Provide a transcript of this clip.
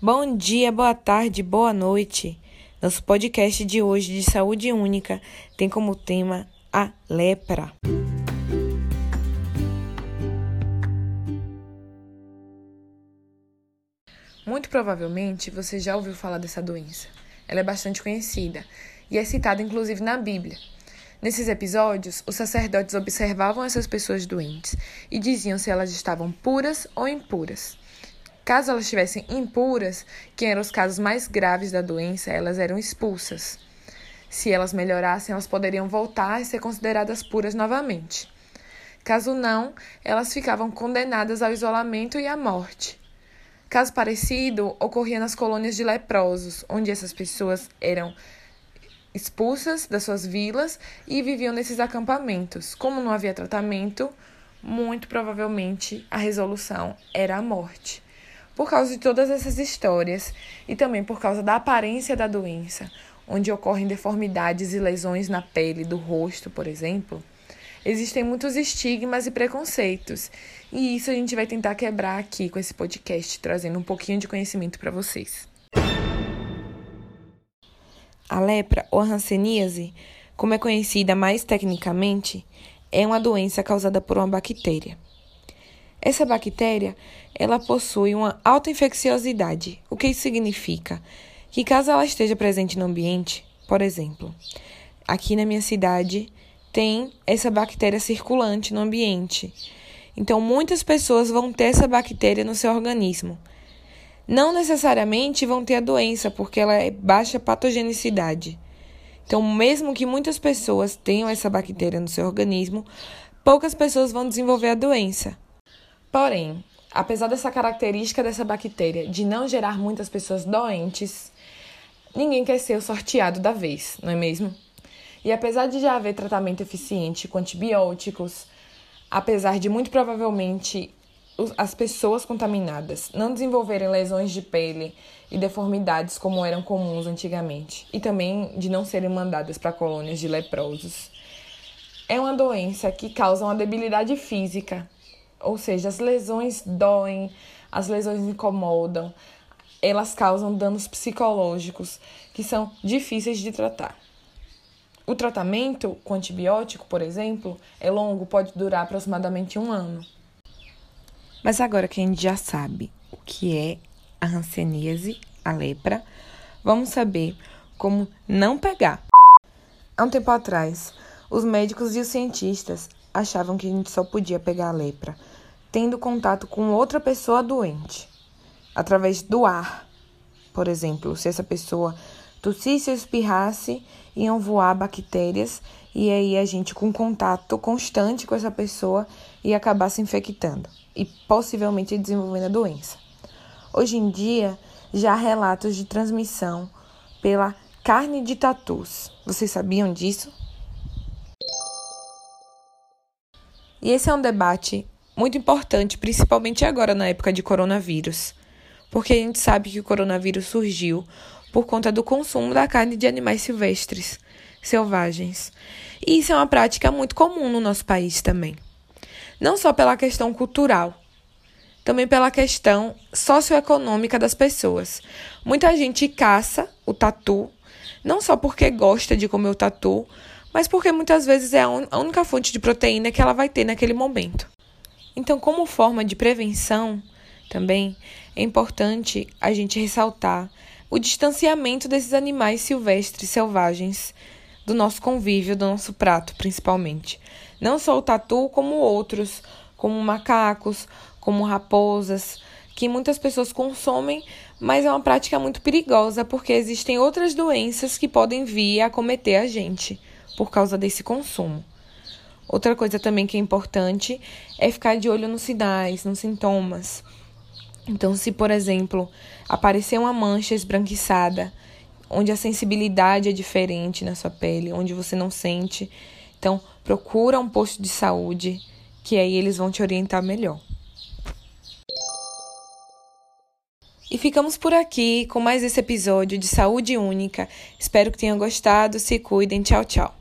Bom dia, boa tarde, boa noite. Nosso podcast de hoje de saúde única tem como tema a lepra. Muito provavelmente você já ouviu falar dessa doença. Ela é bastante conhecida e é citada inclusive na Bíblia. Nesses episódios, os sacerdotes observavam essas pessoas doentes e diziam se elas estavam puras ou impuras. Caso elas estivessem impuras, que eram os casos mais graves da doença, elas eram expulsas. Se elas melhorassem, elas poderiam voltar e ser consideradas puras novamente. Caso não, elas ficavam condenadas ao isolamento e à morte. Caso parecido ocorria nas colônias de leprosos, onde essas pessoas eram expulsas das suas vilas e viviam nesses acampamentos. Como não havia tratamento, muito provavelmente a resolução era a morte. Por causa de todas essas histórias e também por causa da aparência da doença, onde ocorrem deformidades e lesões na pele do rosto, por exemplo, existem muitos estigmas e preconceitos. E isso a gente vai tentar quebrar aqui com esse podcast, trazendo um pouquinho de conhecimento para vocês. A lepra ou a hanseníase, como é conhecida mais tecnicamente, é uma doença causada por uma bactéria. Essa bactéria, ela possui uma alta infecciosidade. O que isso significa? Que caso ela esteja presente no ambiente, por exemplo, aqui na minha cidade tem essa bactéria circulante no ambiente. Então, muitas pessoas vão ter essa bactéria no seu organismo. Não necessariamente vão ter a doença, porque ela é baixa patogenicidade. Então, mesmo que muitas pessoas tenham essa bactéria no seu organismo, poucas pessoas vão desenvolver a doença. Porém, apesar dessa característica dessa bactéria de não gerar muitas pessoas doentes, ninguém quer ser o sorteado da vez, não é mesmo? E apesar de já haver tratamento eficiente com antibióticos, apesar de muito provavelmente as pessoas contaminadas não desenvolverem lesões de pele e deformidades como eram comuns antigamente, e também de não serem mandadas para colônias de leprosos, é uma doença que causa uma debilidade física ou seja, as lesões doem, as lesões incomodam, elas causam danos psicológicos que são difíceis de tratar. O tratamento com antibiótico, por exemplo, é longo, pode durar aproximadamente um ano. Mas agora que a gente já sabe o que é a hanseníase, a lepra, vamos saber como não pegar. Há um tempo atrás, os médicos e os cientistas achavam que a gente só podia pegar a lepra tendo contato com outra pessoa doente, através do ar. Por exemplo, se essa pessoa tossisse ou espirrasse, iam voar bactérias e aí a gente com contato constante com essa pessoa ia acabar se infectando e possivelmente desenvolvendo a doença. Hoje em dia, já há relatos de transmissão pela carne de tatus. Vocês sabiam disso? E esse é um debate muito importante, principalmente agora na época de coronavírus, porque a gente sabe que o coronavírus surgiu por conta do consumo da carne de animais silvestres, selvagens. E isso é uma prática muito comum no nosso país também. Não só pela questão cultural, também pela questão socioeconômica das pessoas. Muita gente caça o tatu, não só porque gosta de comer o tatu, mas porque muitas vezes é a única fonte de proteína que ela vai ter naquele momento. Então, como forma de prevenção, também é importante a gente ressaltar o distanciamento desses animais silvestres selvagens do nosso convívio, do nosso prato, principalmente. Não só o tatu, como outros, como macacos, como raposas, que muitas pessoas consomem, mas é uma prática muito perigosa porque existem outras doenças que podem vir a cometer a gente por causa desse consumo. Outra coisa também que é importante é ficar de olho nos sinais, nos sintomas. Então, se, por exemplo, aparecer uma mancha esbranquiçada, onde a sensibilidade é diferente na sua pele, onde você não sente, então procura um posto de saúde, que aí eles vão te orientar melhor. E ficamos por aqui com mais esse episódio de Saúde Única. Espero que tenham gostado. Se cuidem. Tchau, tchau.